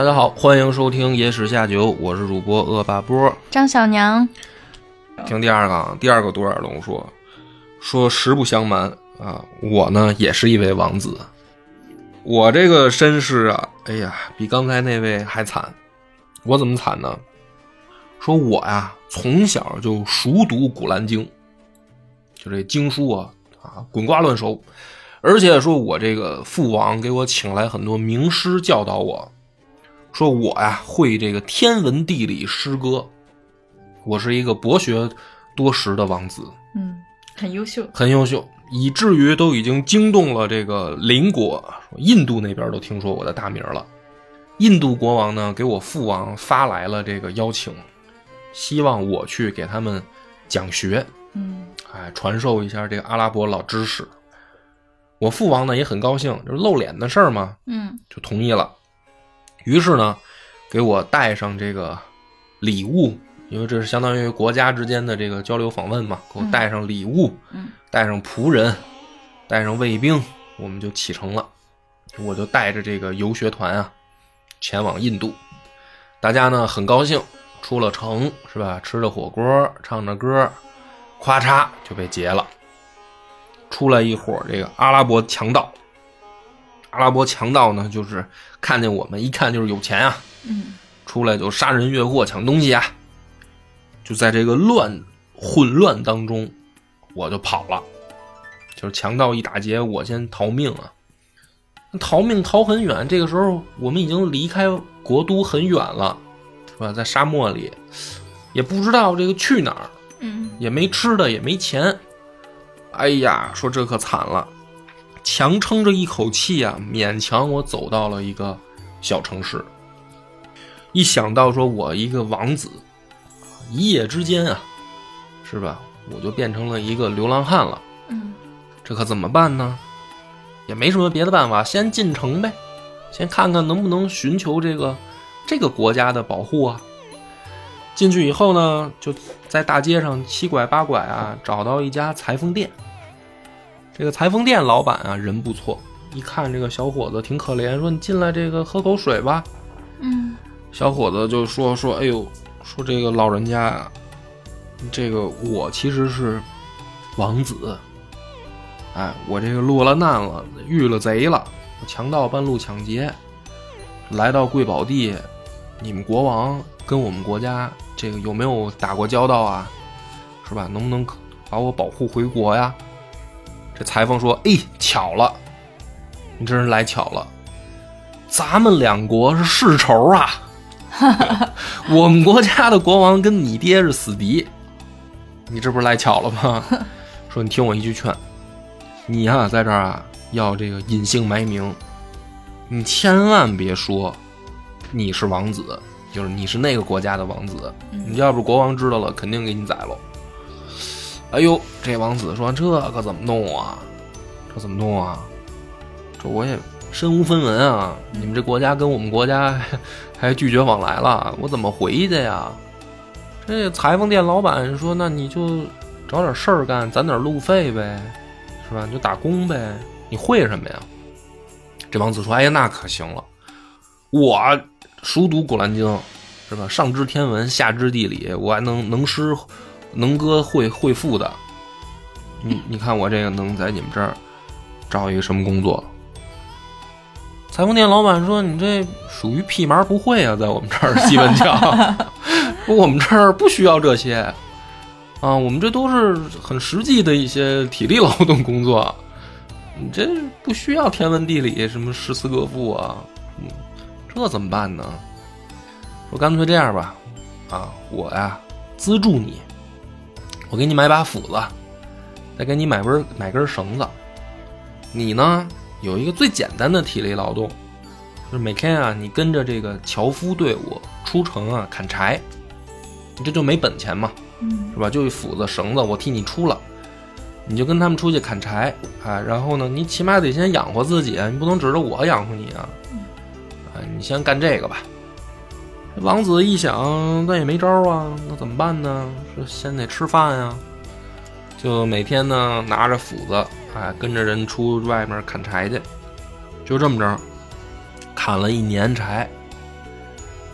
大家好，欢迎收听《野史下酒》，我是主播恶霸波。张小娘，听第二个啊，第二个独眼龙说，说实不相瞒啊，我呢也是一位王子，我这个身世啊，哎呀，比刚才那位还惨。我怎么惨呢？说我呀，从小就熟读《古兰经》，就这经书啊啊，滚瓜烂熟。而且说我这个父王给我请来很多名师教导我，说我呀会这个天文地理诗歌，我是一个博学多识的王子，嗯，很优秀，很优秀，以至于都已经惊动了这个邻国，印度那边都听说我的大名了。印度国王呢给我父王发来了这个邀请，希望我去给他们讲学，嗯哎，传授一下这个阿拉伯老知识。我父王呢也很高兴，就是露脸的事儿嘛，嗯就同意了。于是呢，给我带上这个礼物，因为这是相当于国家之间的这个交流访问嘛，给我带上礼物，嗯带上仆人，带上卫兵，我们就启程了。我就带着这个游学团啊，前往印度。大家呢很高兴，出了城是吧？吃着火锅，唱着歌，咵嚓就被劫了。出来一伙这个阿拉伯强盗。阿拉伯强盗呢，就是看见我们，一看就是有钱啊，嗯出来就杀人越货、抢东西啊。就在这个乱混乱当中，我就跑了。就是强盗一打劫，我先逃命啊。逃命逃很远，这个时候我们已经离开国都很远了，是吧？在沙漠里，也不知道这个去哪儿，嗯也没吃的，也没钱。哎呀，说这可惨了，强撑着一口气啊，勉强我走到了一个小城市。一想到说我一个王子，一夜之间啊，是吧？我就变成了一个流浪汉了，嗯这可怎么办呢？也没什么别的办法，先进城呗，先看看能不能寻求这个这个国家的保护啊。进去以后呢，就在大街上七拐八拐啊，找到一家裁缝店。这个裁缝店老板啊，人不错，一看这个小伙子挺可怜，说你进来这个喝口水吧。嗯小伙子就说说，哎呦，说这个老人家呀，这个我其实是王子，哎，我这个落了难了，遇了贼了，强盗半路抢劫，来到贵宝地，你们国王跟我们国家这个有没有打过交道啊？是吧？能不能把我保护回国呀？这裁缝说，哎，巧了，你真是来巧了，咱们两国是世仇啊。我们国家的国王跟你爹是死敌，你这不是来巧了吗？说你听我一句劝，你呀、在这儿啊要这个隐姓埋名，你千万别说你是王子，就是你是那个国家的王子，你要是国王知道了，肯定给你宰喽。哎呦，这王子说这可怎么弄啊？这怎么弄啊？这我也身无分文啊！你们这国家跟我们国家还拒绝往来了，我怎么回去呀？这裁缝店老板说：“那你就找点事儿干，攒点路费呗，是吧？你就打工呗。你会什么呀？”这王子说：“哎呀，那可行了，我熟读《古兰经》，是吧？上知天文，下知地理，我还能能诗能歌会会赋的。你 你看我这个能在你们这儿找一个什么工作？”裁缝店老板说：“你这属于屁麻不会啊，在我们这儿 基本讲，说我们这儿不需要这些啊，我们这都是很实际的一些体力劳动工作，你这不需要天文地理什么诗词歌赋啊，嗯，这怎么办呢？说干脆这样吧，啊，我呀资助你，我给你买把斧子，再给你买根买根绳子，你呢？”有一个最简单的体力劳动，就是每天啊，你跟着这个樵夫队伍出城啊砍柴，你这就没本钱嘛，嗯是吧？就一斧子绳子，我替你出了，你就跟他们出去砍柴啊，然后呢，你起码得先养活自己，你不能指着我养活你啊，啊，你先干这个吧。王子一想，那也没招啊，那怎么办呢？说先得吃饭呀，就每天呢拿着斧子，哎，跟着人出外面砍柴去，就这么着，砍了一年柴，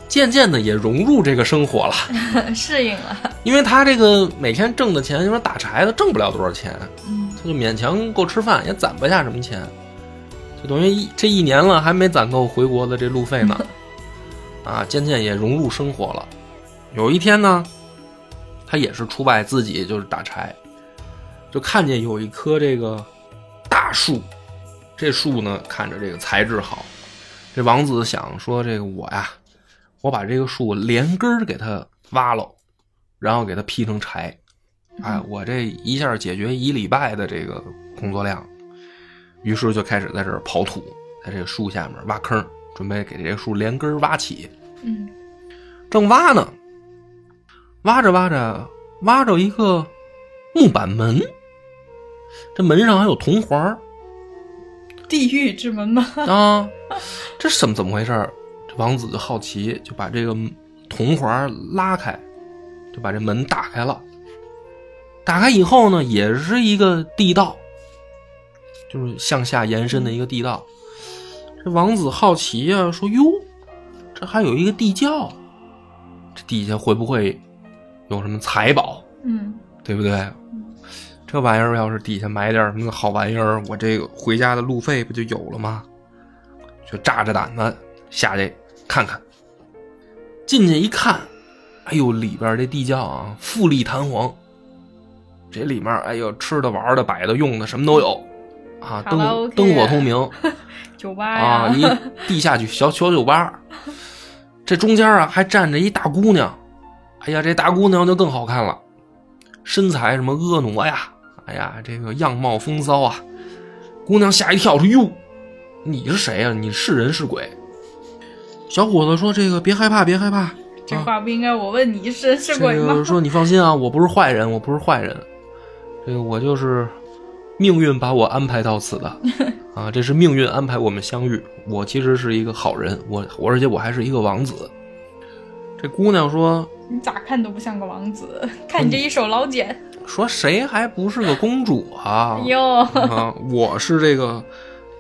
渐渐的也融入这个生活了，适应了。因为他这个每天挣的钱，因为打柴的挣不了多少钱，嗯。他就勉强够吃饭，也攒不下什么钱，就等于一这一年了还没攒够回国的这路费呢，啊，渐渐也融入生活了。有一天呢，他也是出外自己就是打柴，就看见有一棵这个大树，这树呢看着这个材质好，这王子想说这个我呀，我把这个树连根儿给它挖了，然后给它劈成柴，哎，我这一下解决一礼拜的这个工作量，于是就开始在这儿刨土，在这个树下面挖坑，准备给这个树连根挖起。嗯正挖呢，挖着挖着，挖着一个木板门，这门上还有铜环地狱之门吗？啊，这什怎么怎么回事儿？这王子就好奇，就把这个铜环拉开，就把这门打开了。打开以后呢，也是一个地道，就是向下延伸的一个地道。这王子好奇呀、说：“哟，这还有一个地窖，这底下会不会有什么财宝？嗯对不对？这玩意儿要是底下埋点什么好玩意儿，我这个回家的路费不就有了吗？就炸着胆子下去看看。进去一看，哎呦，里边这地窖啊，富丽堂皇。这里面，哎呦，吃的、玩的、摆的、用的，什么都有啊，灯灯火通明 酒吧啊，呀，一地下去小小酒吧。这中间啊，还站着一大姑娘，哎呀，这大姑娘就更好看了，身材什么婀娜呀，哎呀，这个样貌风骚啊。姑娘吓一跳，说：“哟，你是谁呀、你是人是鬼？”小伙子说：“这个别害怕，别害怕。这话不应该我问你是是鬼吗？这个说你放心啊，我不是坏人，我不是坏人，这个我就是命运把我安排到此的 啊，这是命运安排我们相遇。我其实是一个好人，我我而且我还是一个王子。这姑娘说你咋看都不像个王子，看你这一手老茧。说谁还不是个公主啊？哟，啊，我是这个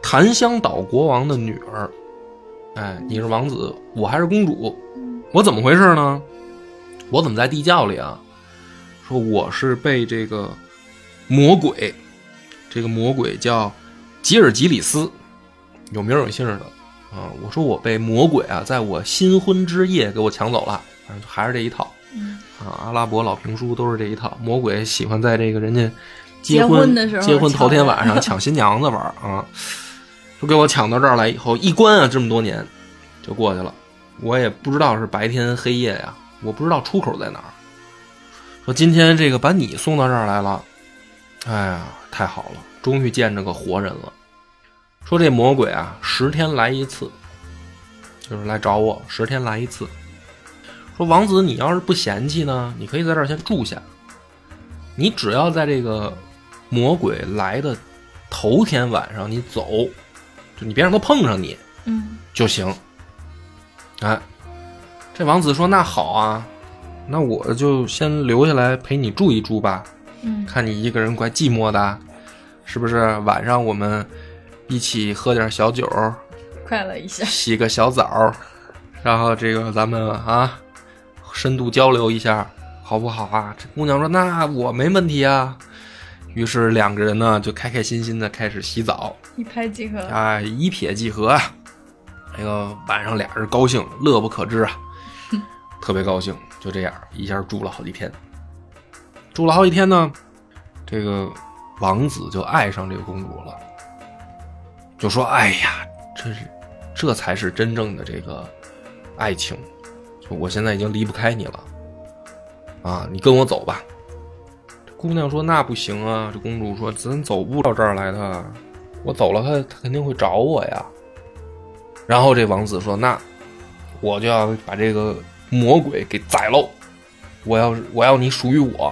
檀香岛国王的女儿。哎，你是王子，我还是公主，我怎么回事呢？我怎么在地窖里啊？说我是被这个魔鬼，这个魔鬼叫吉尔吉里斯，有名有姓的啊。我说我被魔鬼啊，在我新婚之夜给我抢走了，反正还是这一套。嗯啊，阿拉伯老评书都是这一套。魔鬼喜欢在这个人家结婚婚的时候结婚头天晚上抢新娘子玩啊，就给我抢到这儿来以后，一关啊，这么多年就过去了。我也不知道是白天黑夜呀，我不知道出口在哪儿。说今天这个把你送到这儿来了，哎呀，太好了，终于见着个活人了。说这魔鬼啊，十天来一次，就是来找我，十天来一次。说王子，你要是不嫌弃呢，你可以在这儿先住下。你只要在这个魔鬼来的头天晚上你走，就你别让他碰上你嗯就行。哎，这王子说：“那好啊，那我就先留下来陪你住一住吧。嗯看你一个人怪寂寞的，是不是？晚上我们一起喝点小酒，快乐一下。洗个小澡，然后这个咱们啊，深度交流一下，好不好啊？这姑娘说：“那我没问题啊。”于是两个人呢就开开心心的开始洗澡，一拍即合。啊，一撇即合啊。那个晚上俩人高兴，乐不可支啊，特别高兴。就这样一下住了好几天，住了好几天呢，这个王子就爱上这个公主了，就说：“哎呀，这是这才是真正的这个爱情，我现在已经离不开你了，啊，你跟我走吧。”姑娘说：“那不行啊。”这公主说：“咱走不到这儿来的，我走了他，他肯定会找我呀。”然后这王子说：“那我就要把这个魔鬼给宰喽，我要我要你属于我。”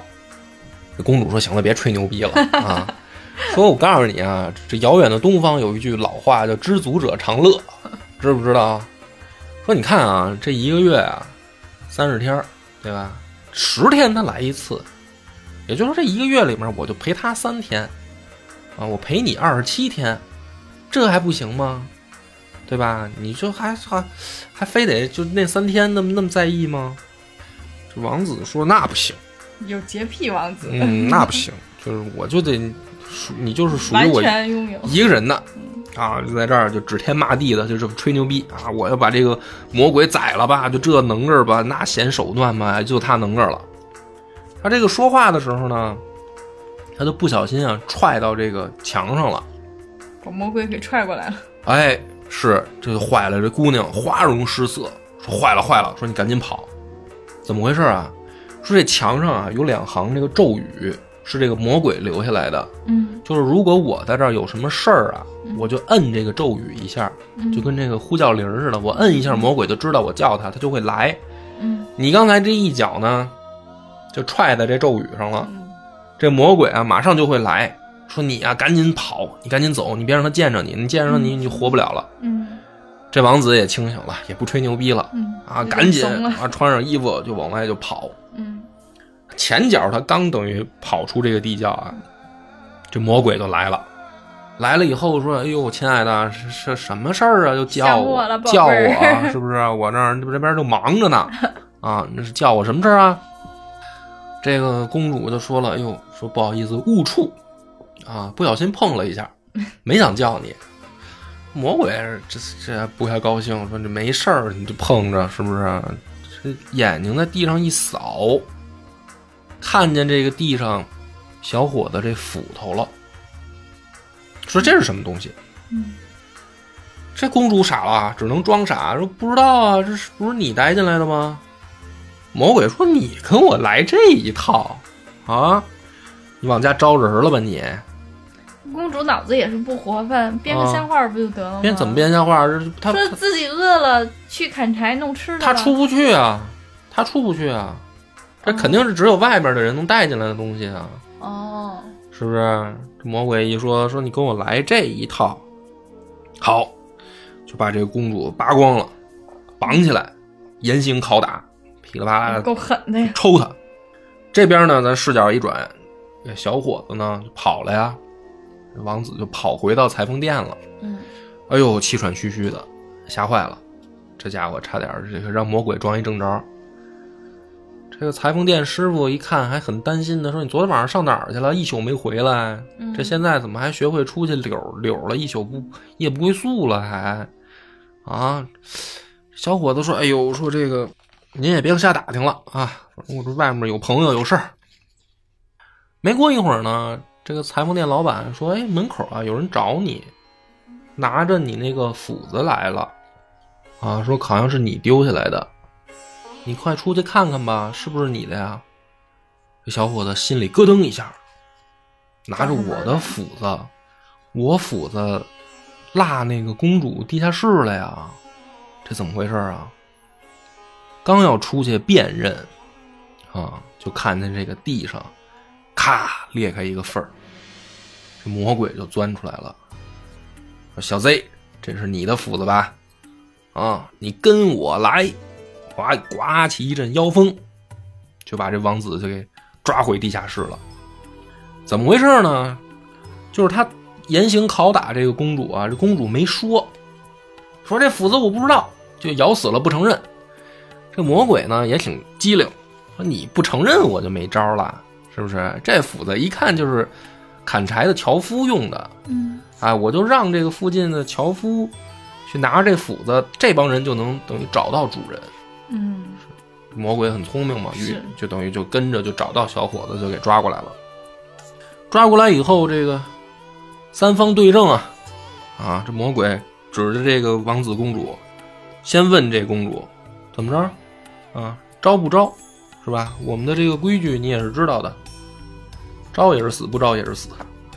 这公主说：“行了，别吹牛逼了啊！说我告诉你啊，这遥远的东方有一句老话叫‘知足者常乐’，知不知道？说你看啊，这一个月啊，三十天，对吧？十天他来一次，也就是说这一个月里面我就陪他三天，啊，我陪你二十七天，这还不行吗？对吧？你就还还还非得就那三天那么那么在意吗？这王子说那不行，有洁癖王子，嗯，那不行，就是我就得属你就是属于我。一个人的啊，就在这儿就指天骂地的，就这么吹牛逼啊！我要把这个魔鬼宰了吧，就这能个儿吧，那显手段嘛，就他能个儿了。他这个说话的时候呢，他就不小心啊踹到这个墙上了，把魔鬼给踹过来了。哎，是这就坏了，这姑娘花容失色，说坏了坏了，说你赶紧跑，怎么回事啊？说这墙上啊有两行这个咒语，是这个魔鬼留下来的，嗯就是如果我在这儿有什么事儿啊，我就摁这个咒语一下，嗯就跟这个呼叫铃似的，我摁一下，魔鬼就知道我叫他，他就会来。嗯你刚才这一脚呢，就踹在这咒语上了，嗯这魔鬼啊马上就会来说你啊赶紧跑，你赶紧走，你别让他见着你，你见着你你就活不了了。嗯这王子也清醒了，也不吹牛逼了嗯啊，赶紧啊穿上衣服就往外就跑。嗯前脚他刚等于跑出这个地窖啊，这魔鬼就来了。来了以后说：“哎呦，亲爱的，是是什么事儿啊？就叫想我了叫我，是不是？我这儿这边就忙着呢，啊，那是叫我什么事儿啊？”这个公主就说了：“哎呦，说不好意思，误触啊，不小心碰了一下，没想叫你。”魔鬼这这不太高兴，说：“这没事儿，你就碰着是不是？这眼睛在地上一扫，看见这个地上小伙子这斧头了，说这是什么东西？嗯这公主傻了，只能装傻，说不知道啊，这是不是你带进来的吗？魔鬼说：“你跟我来这一套啊？你往家招人了吧你？公主脑子也是不活泛，编个瞎话不就得了吗？编怎么？编瞎话？这他说自己饿了去砍柴弄吃的吧。他出不去啊，他出不去啊，这肯定是只有外边的人能带进来的东西啊。”哦，是不是？这魔鬼一说说你跟我来这一套，好，就把这个公主扒光了，绑起来，严刑拷打，噼里啪啦的够狠的呀！抽他。这边呢，咱视角一转，这小伙子呢就跑了呀，王子就跑回到裁缝店了。嗯哎呦，气喘吁吁的，吓坏了，这家伙差点这个让魔鬼装一正着。这个裁缝店师傅一看还很担心的说：“你昨天晚上上哪儿去了？一宿没回来，嗯这现在怎么还学会出去溜儿溜儿了？一宿不夜不归宿了还？啊？”小伙子说：“哎呦，说这个您也别瞎打听了啊，我这外面有朋友有事儿。”没过一会儿呢，这个裁缝店老板说：“哎，门口啊有人找你，拿着你那个斧子来了，啊，说好像是你丢下来的，你快出去看看吧，是不是你的呀？”这小伙子心里咯噔一下，拿着我的斧子，我斧子落那个公主地下室了呀，这怎么回事啊？刚要出去辨认，啊，就看见这个地上，咔裂开一个缝儿，这魔鬼就钻出来了，：“小 Z，这是你的斧子吧？啊，你跟我来！”刮刮起一阵妖风，就把这王子就给抓回地下室了。怎么回事呢？就是他严刑拷打这个公主啊，这公主没说，说这斧子我不知道，就咬死了不承认。这魔鬼呢也挺机灵，说你不承认我就没招了，是不是？这斧子一看就是砍柴的樵夫用的，嗯啊，我就让这个附近的樵夫去拿着这斧子，这帮人就能等于找到主人。嗯魔鬼很聪明嘛，就等于就跟着就找到小伙子，就给抓过来了。抓过来以后，这个三方对证啊，啊，这魔鬼指着这个王子公主，先问这公主怎么着啊，招不招，是吧？我们的这个规矩你也是知道的，招也是死，不招也是死，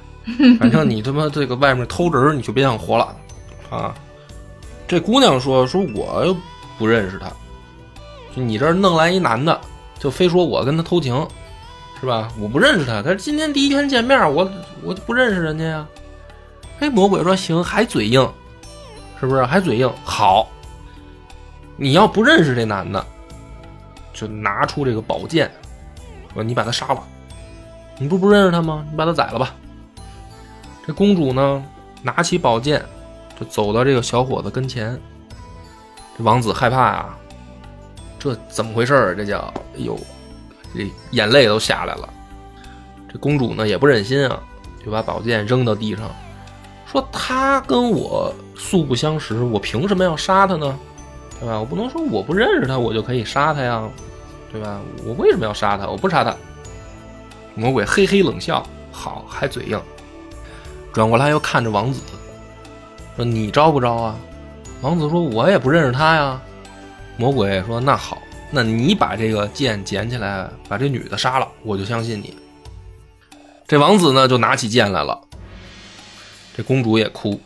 反正你他妈这个外面偷人你就别想活了啊！这姑娘说说我又不认识他。你这弄来一男的，就非说我跟他偷情，是吧？我不认识他，他今天第一天见面，我我就不认识人家呀。哎，魔鬼说行，还嘴硬，是不是？还嘴硬，好。你要不认识这男的，就拿出这个宝剑，说你把他杀了。你不不认识他吗？你把他宰了吧。这公主呢，拿起宝剑，就走到这个小伙子跟前。这王子害怕啊，这怎么回事儿？这叫哎呦，这眼泪都下来了。这公主呢也不忍心啊，就把宝剑扔到地上，说他跟我素不相识，我凭什么要杀他呢？对吧？我不能说我不认识他，我就可以杀他呀，对吧？我为什么要杀他？我不杀他。魔鬼嘿嘿冷笑，好，还嘴硬。转过来又看着王子，说：“你招不招啊？”王子说：“我也不认识他呀。”魔鬼说：“那好，那你把这个剑捡起来，把这女的杀了，我就相信你。”这王子呢，就拿起剑来了。这公主也哭，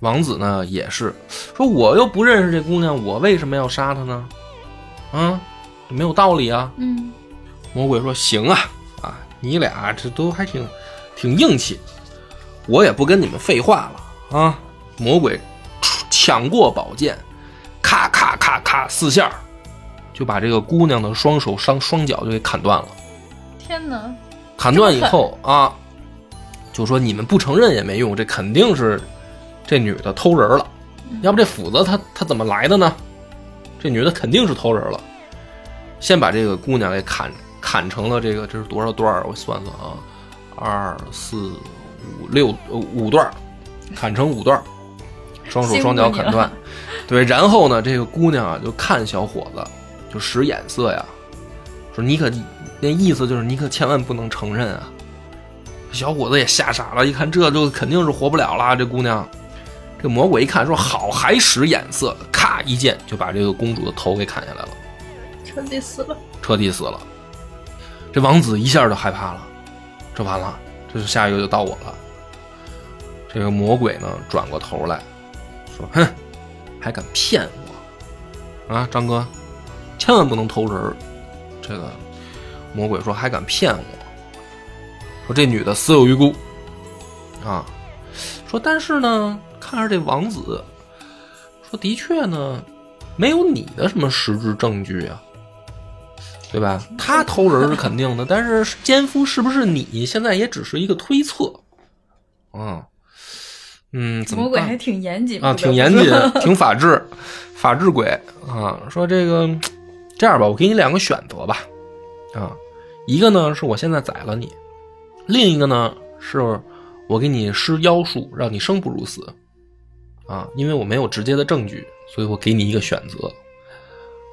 王子呢也是说：“我又不认识这姑娘，我为什么要杀她呢？啊，没有道理啊。”嗯，魔鬼说：“行啊，啊，你俩这都还挺挺硬气。”我也不跟你们废话了啊！魔鬼抢过宝剑，咔咔咔咔四下，就把这个姑娘的双手、双双脚就给砍断了。天哪！砍断以后啊，就说你们不承认也没用，这肯定是这女的偷人了。要不这斧子她她怎么来的呢？这女的肯定是偷人了。先把这个姑娘给砍砍成了这个这是多少段我算算啊，二四。五六五段，砍成五段，双手双脚砍断。对，然后呢，这个姑娘啊就看小伙子，就使眼色呀，说你可那意思就是你可千万不能承认啊。小伙子也吓傻了，一看这就肯定是活不了了。这姑娘，这魔鬼一看说好，还使眼色，咔一剑就把这个公主的头给砍下来了，彻底死了，彻底死了。这王子一下就害怕了，这完了。这是下一个就到我了。这个魔鬼呢，转过头来说：“哼，还敢骗我啊，张哥，千万不能偷人这个魔鬼说：“还敢骗我？说这女的死有余辜啊。说但是呢，看着这王子，说的确呢，没有你的什么实质证据啊。”对吧？他偷人是肯定的，但是奸夫是不是你？现在也只是一个推测。嗯嗯，魔鬼还挺严谨啊，挺严谨，挺法治，法治鬼啊。说这个这样吧，我给你两个选择吧。啊，一个呢是我现在宰了你，另一个呢是我给你施妖术，让你生不如死。啊，因为我没有直接的证据，所以我给你一个选择。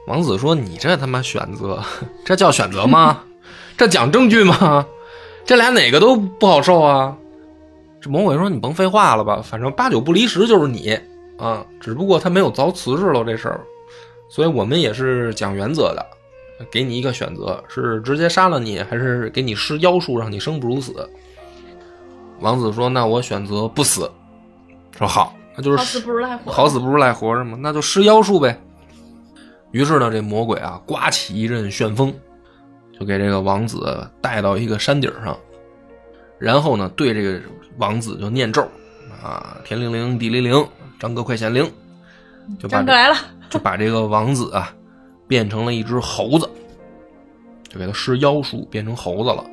王子说：“你这他妈选择，这叫选择吗？这讲证据吗？这俩哪个都不好受啊！”这魔鬼说：“你甭废话了吧，反正八九不离十就是你啊，只不过他没有凿瓷实了这事儿，所以我们也是讲原则的，给你一个选择，是直接杀了你，还是给你施妖术让你生不如死？”王子说：“那我选择不死。”说好，那就是好死不如赖活，好死不如赖活着嘛，那就施妖术呗。于是呢，这魔鬼啊，刮起一阵旋风，就给这个王子带到一个山顶上，然后呢，对这个王子就念咒啊，天灵灵，地灵灵，张哥快显灵，就把张哥来了，就把这个王子啊变成了一只猴子，就给他施妖术变成猴子了。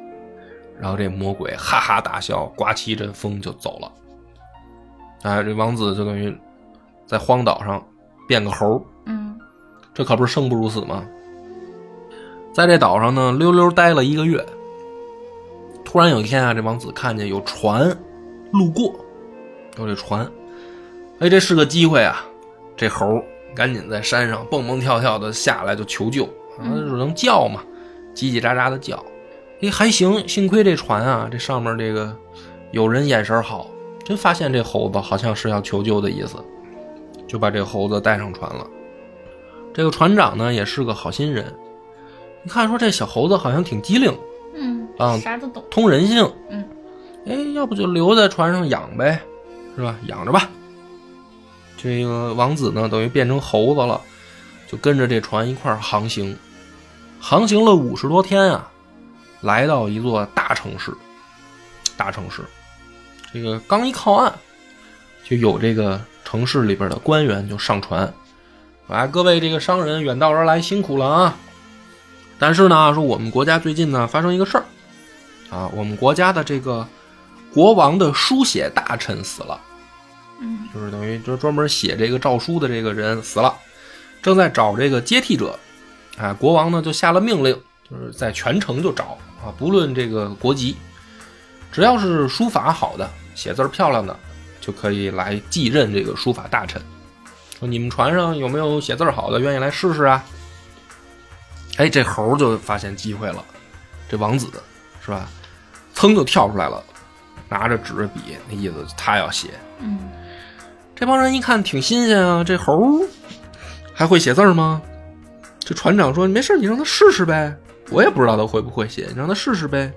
然后这魔鬼哈哈大笑，刮起一阵风就走了。哎，这王子就等于在荒岛上变个猴嗯。这可不是生不如死吗？在这岛上呢，溜溜待了一个月。突然有一天啊，这王子看见有船路过，有这船，哎，这是个机会啊！这猴赶紧在山上蹦蹦跳跳的下来就求救，啊，能叫嘛，叽叽喳喳的叫。哎，还行，幸亏这船啊，这上面这个有人眼神好，真发现这猴子好像是要求救的意思，就把这猴子带上船了。这个船长呢也是个好心人，你看说这小猴子好像挺机灵，嗯啊，啥都懂，通人性，嗯，哎，要不就留在船上养呗，是吧？养着吧。这个王子呢，等于变成猴子了，就跟着这船一块航行，航行了五十多天啊，来到一座大城市，大城市，这个刚一靠岸，就有这个城市里边的官员就上船。啊，各位这个商人远道而来，辛苦了啊！但是呢，说我们国家最近呢发生一个事儿，啊，我们国家的这个国王的书写大臣死了，嗯就是等于就是专门写这个诏书的这个人死了，正在找这个接替者。啊，国王呢就下了命令，就是在全城就找啊，不论这个国籍，只要是书法好的、写字儿漂亮的，就可以来继任这个书法大臣。说你们船上有没有写字儿好的，愿意来试试啊？哎，这猴就发现机会了，这王子是吧？噌就跳出来了，拿着纸笔，那意思他要写。嗯这帮人一看挺新鲜啊，这猴还会写字吗？这船长说：“没事，你让他试试呗。我也不知道他会不会写，你让他试试呗。”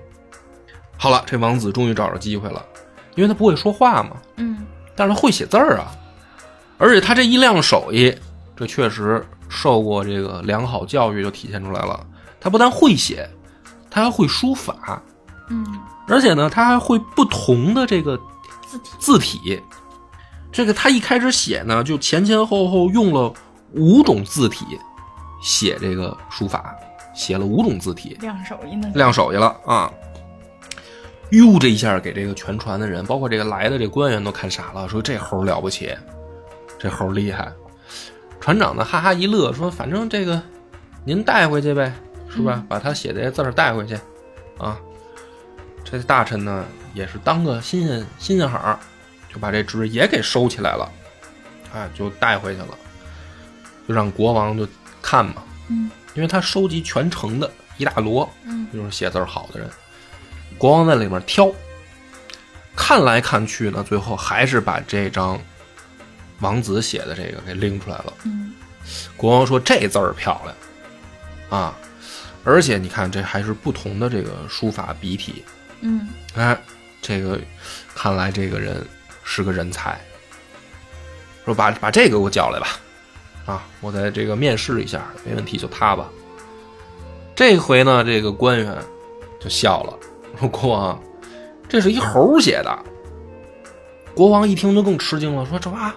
好了，这王子终于找着机会了，因为他不会说话嘛，嗯但是他会写字儿啊，而且他这一亮手艺，这确实受过这个良好教育就体现出来了。他不但会写，他还会书法，嗯，而且呢，他还会不同的这个字体字体。这个他一开始写呢，就前前后后用了五种字体写这个书法，写了五种字体，亮手艺呢？亮手艺了啊！哟，这一下给这个全船的人，包括这个来的这官员都看傻了，说这猴了不起，这猴厉害。船长呢，哈哈一乐，说反正这个您带回去呗，是吧？嗯把他写的这字儿带回去啊。这大臣呢，也是当个新鲜新鲜好儿，就把这纸也给收起来了，哎，就带回去了，就让国王就看嘛，嗯因为他收集全城的一大摞，嗯就是写字儿好的人，国王在里面挑，看来看去呢，最后还是把这张王子写的这个给拎出来了。嗯国王说这字儿漂亮啊，而且你看这还是不同的这个书法笔体，嗯哎，这个看来这个人是个人才。说把把这个给我叫来吧，啊，我在这个面试一下，没问题就他吧。这回呢，这个官员就笑了，说国王，这是一猴写的。国王一听就更吃惊了，说这哇，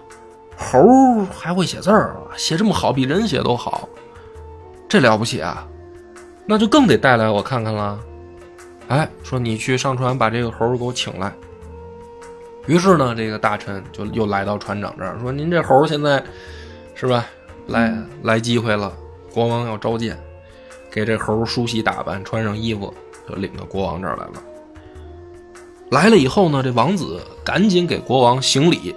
猴还会写字儿，写这么好，比人写都好，这了不起啊！那就更得带来我看看了。哎，说你去上船把这个猴给我请来。于是呢，这个大臣就又来到船长这儿，说：“您这猴现在是吧？来来机会了，国王要召见，给这猴梳洗打扮，穿上衣服，就领到国王这儿来了。来了以后呢，这王子赶紧给国王行礼，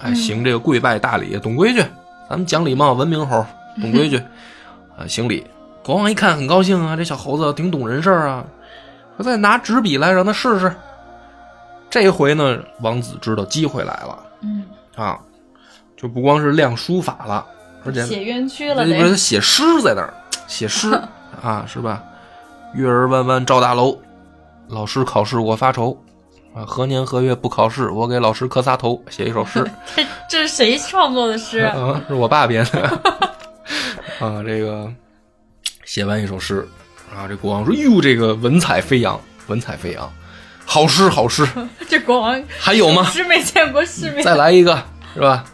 哎，嗯行这个跪拜大礼，懂规矩，咱们讲礼貌，文明猴，懂规 矩，啊，行礼。国王一看很高兴啊，这小猴子挺懂人事啊，说再拿纸笔来让他试试。这回呢，王子知道机会来了嗯，啊，就不光是亮书法了，而且写冤屈了这不是得。写诗在那儿写诗 啊，是吧？月儿弯弯照大楼，老师考试我发愁啊，何年何月不考试？我给老师磕仨头，写一首诗 这这是谁创作的诗？啊，是我爸编的 啊。这个写完一首诗啊，这国王说：“哟，这个文采飞扬，文采飞扬，好诗好诗，这国王 还有吗？”是没见过世面。再来一个，是吧？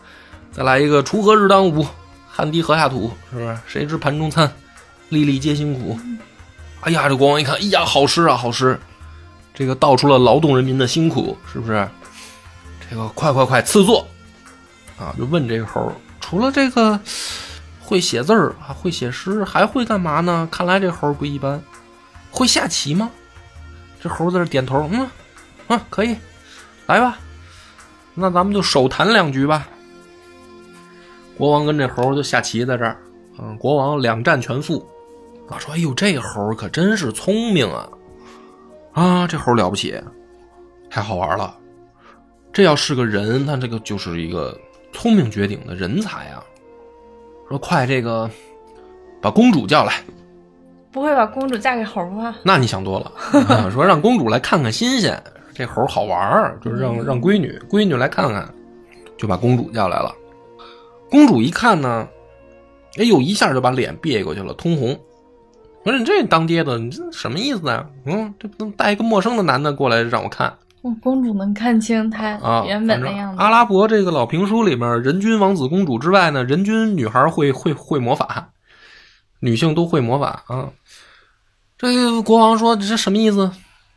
再来一个，锄禾日当午，汗滴禾下土，是不是？谁知盘中餐，粒粒皆辛苦。哎呀，这国王一看，哎呀，好诗啊，好诗，这个道出了劳动人民的辛苦，是不是？这个快快快，赐座啊！就问这个猴儿，除了这个会写字儿啊，会写诗，还会干嘛呢？看来这猴不一般，会下棋吗？这猴在这点头，嗯，嗯，可以，来吧。那咱们就手谈两局吧。国王跟这猴就下棋在这儿，嗯，国王两战全负。啊，说，哎呦，这猴可真是聪明啊！啊，这猴了不起，太好玩了。这要是个人，他这个就是一个聪明绝顶的人才啊。说，快这个把公主叫来。不会把公主嫁给猴吧？那你想多了。啊、说让公主来看看新鲜，这猴好玩儿，就是让让闺女闺女来看看，就把公主叫来了。公主一看呢，哎呦，一下就把脸别过去了，通红。我说你这当爹的，你这什么意思啊？嗯，这不能带一个陌生的男的过来让我看嗯公主能看清她啊？原本的样子。阿拉伯这个老评书里面，人均王子公主之外呢，人均女孩会会会魔法，女性都会魔法啊。这个国王说：“这什么意思？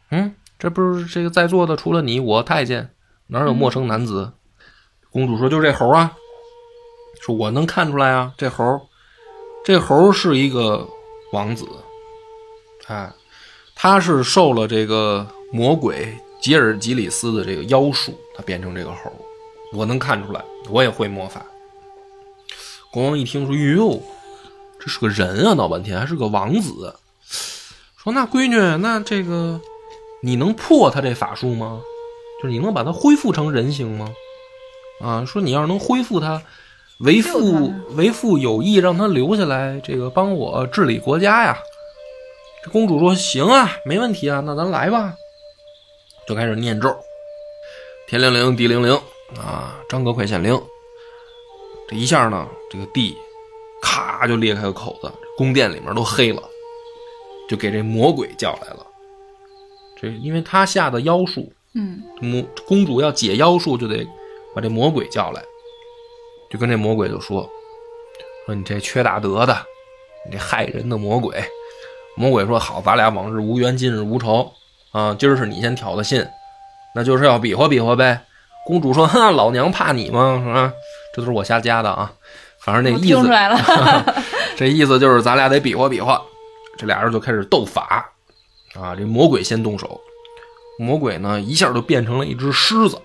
嗯，这不是这个在座的除了你，我太监哪有陌生男子？”公主说：“就这猴啊。”说：“我能看出来啊，这猴，这猴是一个王子，哎，他是受了这个魔鬼吉尔吉里斯的这个妖术，他变成这个猴，我能看出来，我也会魔法。”国王一听说：“哟，这是个人啊！闹半天还是个王子。”说：“那闺女，那这个你能破他这法术吗？就是你能把他恢复成人形吗？啊，说你要是能恢复他。”为父为父有意让他留下来，这个帮我治理国家呀。这公主说：“行啊，没问题啊，那咱来吧。”就开始念咒，天灵灵，地灵灵啊！张哥快显灵！这一下呢，这个地咔就裂开个口子，宫殿里面都黑了，就给这魔鬼叫来了。这因为他下的妖术，嗯，魔公主要解妖术，就得把这魔鬼叫来。就跟这魔鬼就说：“说你这缺大德的，你这害人的魔鬼。”魔鬼说：“好，咱俩往日无冤，近日无仇啊！今儿是你先挑的衅，那就是要比划比划呗。”公主说：“哼，老娘怕你吗？是吧？这都是我瞎加的啊。反正那意思，听出来了，这意思就是咱俩得比划比划。这俩人就开始斗法啊！这魔鬼先动手，魔鬼呢一下就变成了一只狮子。”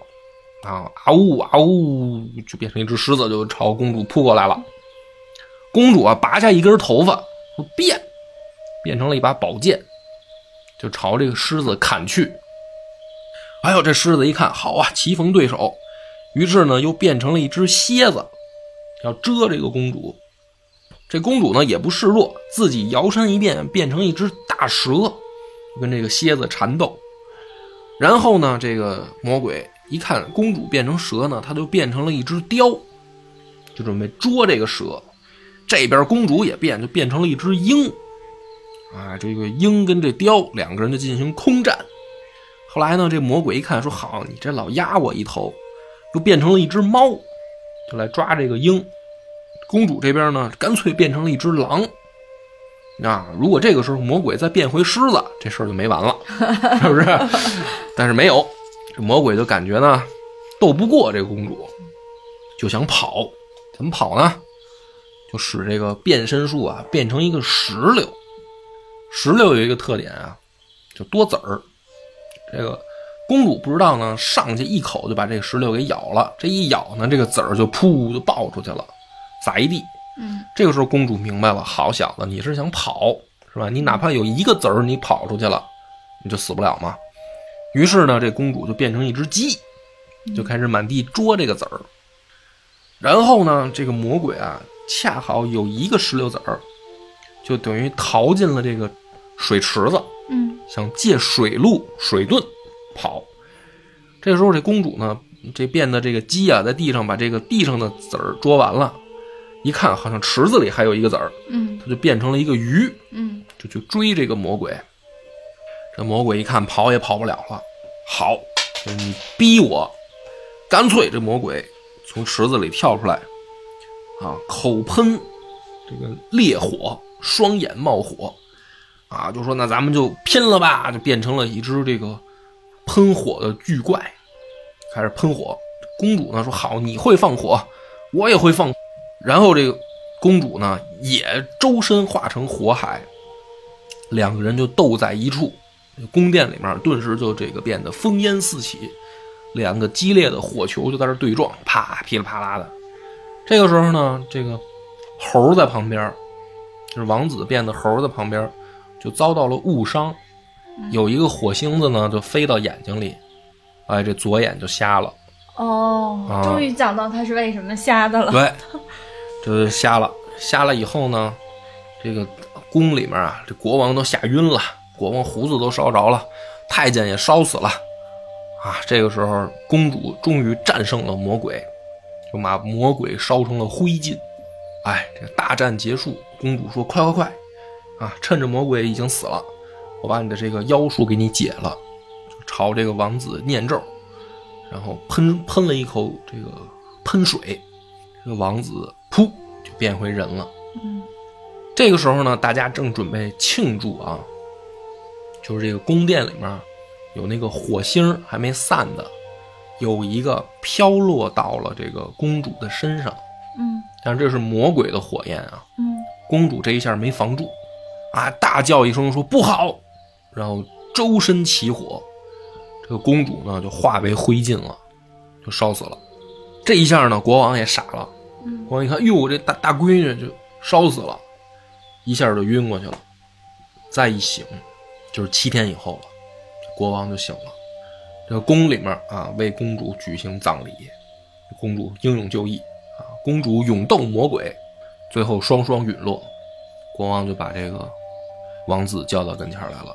啊啊呜啊呜，就变成一只狮子，就朝公主扑过来了。公主啊，拔下一根头发，变，变成了一把宝剑，就朝这个狮子砍去。哎呦，这狮子一看，好啊，棋逢对手，于是呢，又变成了一只蝎子，要蛰这个公主。这公主呢，也不示弱，自己摇身一变，变成一只大蛇，跟这个蝎子缠斗。然后呢，这个魔鬼。一看公主变成蛇呢，他就变成了一只雕，就准备捉这个蛇。这边公主也变，就变成了一只鹰。啊，这个鹰跟这雕两个人就进行空战。后来呢，这魔鬼一看说：“好，你这老压我一头，又变成了一只猫，就来抓这个鹰。”公主这边呢，干脆变成了一只狼。啊，如果这个时候魔鬼再变回狮子，这事儿就没完了，是不是？但是没有。魔鬼就感觉呢，斗不过这个公主，就想跑。怎么跑呢？就使这个变身术啊，变成一个石榴。石榴有一个特点啊，就多籽儿。这个公主不知道呢，上去一口就把这个石榴给咬了。这一咬呢，这个籽儿就噗就爆出去了，撒一地。嗯，这个时候公主明白了，好小子，你是想跑是吧？你哪怕有一个籽儿，你跑出去了，你就死不了嘛？于是呢，这公主就变成一只鸡，就开始满地捉这个籽儿。然后呢，这个魔鬼啊，恰好有一个石榴籽儿，就等于逃进了这个水池子，嗯，想借水路水遁跑。这时候，这公主呢，这变的这个鸡啊，在地上把这个地上的籽儿捉完了，一看好像池子里还有一个籽儿，嗯，它就变成了一个鱼，嗯，就去追这个魔鬼。这魔鬼一看跑也跑不了了，好，你逼我，干脆这魔鬼从池子里跳出来，啊，口喷这个烈火，双眼冒火，啊，就说那咱们就拼了吧，就变成了一只这个喷火的巨怪，开始喷火。公主呢说好，你会放火，我也会放，然后这个公主呢也周身化成火海，两个人就斗在一处。宫殿里面顿时就这个变得烽烟四起，两个激烈的火球就在这对撞，啪噼里啪啦的。这个时候呢，这个猴在旁边，就是王子变的猴在旁边，就遭到了误伤，有一个火星子呢就飞到眼睛里，哎，这左眼就瞎了。哦，终于讲到他是为什么瞎的了。对，就是瞎了，瞎了以后呢，这个宫里面啊，这国王都吓晕了。国王胡子都烧着了，太监也烧死了，啊！这个时候，公主终于战胜了魔鬼，就把魔鬼烧成了灰烬。哎，这个大战结束，公主说：“快快快，啊！趁着魔鬼已经死了，我把你的这个妖术给你解了。”就朝这个王子念咒，然后喷喷了一口这个喷水，这个王子噗就变回人了。嗯，这个时候呢，大家正准备庆祝啊。就是这个宫殿里面，有那个火星还没散的，有一个飘落到了这个公主的身上，嗯但是这是魔鬼的火焰啊，嗯公主这一下没防住，啊，大叫一声说不好，然后周身起火，这个公主呢就化为灰烬了，就烧死了。这一下呢，国王也傻了，嗯国王一看，哟，我这大大闺女就烧死了，一下就晕过去了。再一醒，就是七天以后了，国王就醒了。这个宫里面啊，为公主举行葬礼，公主英勇就义啊，公主勇斗魔鬼，最后双双陨落。国王就把这个王子叫到跟前来了，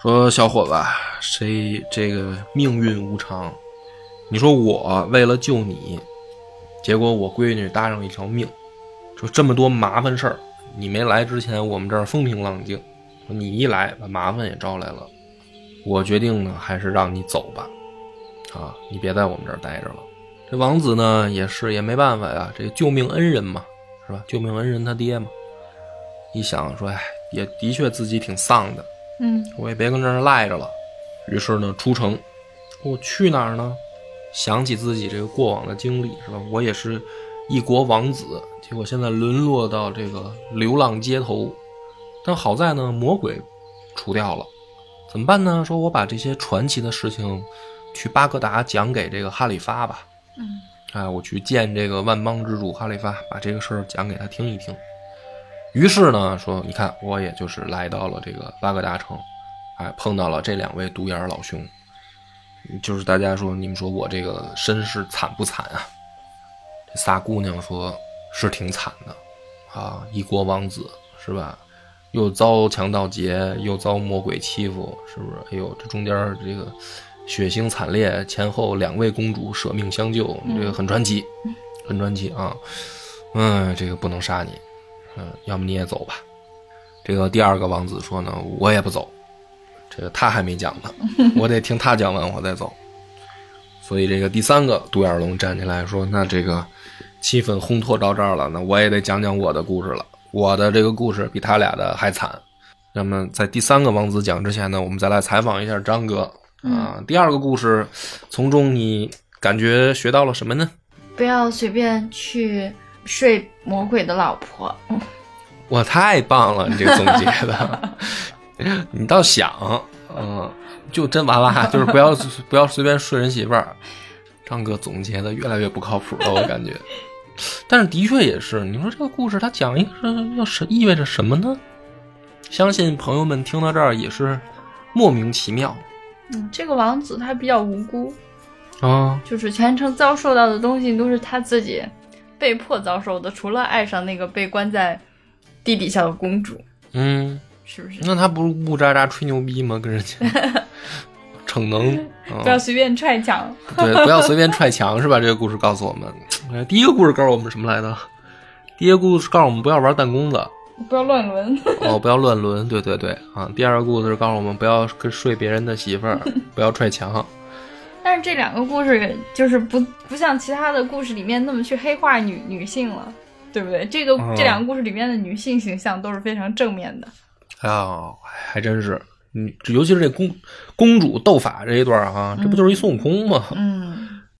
说：“小伙子，谁这个命运无常？你说我为了救你，结果我闺女搭上一条命，就这么多麻烦事儿，你没来之前，我们这儿风平浪静，你一来，把麻烦也招来了。我决定呢，还是让你走吧，啊，你别在我们这儿待着了。这王子呢，也是也没办法呀，这救命恩人嘛，是吧？救命恩人他爹嘛，一想说，哎，也的确自己挺丧的，嗯我也别跟这儿赖着了。于是呢，出城，我去哪儿呢？想起自己这个过往的经历，是吧？我也是一国王子，结果现在沦落到这个流浪街头。但好在呢，魔鬼除掉了，怎么办呢？说我把这些传奇的事情去巴格达讲给这个哈里发吧。嗯哎，我去见这个万邦之主哈里发，把这个事儿讲给他听一听。于是呢，说你看，我也就是来到了这个巴格达城，哎，碰到了这两位独眼老兄，就是大家说，你们说我这个身世惨不惨啊？这仨姑娘说，是挺惨的，啊，一国王子是吧？又遭强盗劫，又遭魔鬼欺负，是不是？哎呦，这中间这个血腥惨烈，前后两位公主舍命相救，这个很传奇，很传奇啊。嗯，这个不能杀你，嗯，要么你也走吧。这个第二个王子说呢，我也不走，这个他还没讲呢，我得听他讲完我再走。所以这个第三个独眼龙站起来说：“那这个气氛烘托到这儿了，那我也得讲讲我的故事了。我的这个故事比他俩的还惨。那么在第三个王子讲之前呢，我们再来采访一下张哥啊。第二个故事，从中你感觉学到了什么呢？不要随便去睡魔鬼的老婆。我，太棒了！你这个总结的，你倒想，嗯，就真完了，就是不要 不要随便睡人媳妇儿。张哥总结的越来越不靠谱了，我感觉。但是的确也是，你说这个故事它讲一个是要是意味着什么呢？相信朋友们听到这儿也是莫名其妙嗯，这个王子他比较无辜，啊。就是全程遭受到的东西都是他自己被迫遭受的，除了爱上那个被关在地底下的公主，嗯，是不是？那他不是呜喳喳吹牛逼吗？跟人家 逞能，啊不要随便踹墙。对，不要随便踹墙，是吧？这个故事告诉我们，呃第一个故事告诉我们什么来的？第一个故事告诉我们不要玩弹弓子，不要乱伦。哦，不要乱伦，对对对啊。第二个故事告诉我们不要跟睡别人的媳妇儿，不要踹墙。但是这两个故事就是不不像其他的故事里面那么去黑化女女性了，对不对？这个、哦这两个故事里面的女性形象都是非常正面的。啊，还真是，嗯，尤其是这公公主斗法这一段啊，这不就是一孙悟空吗？嗯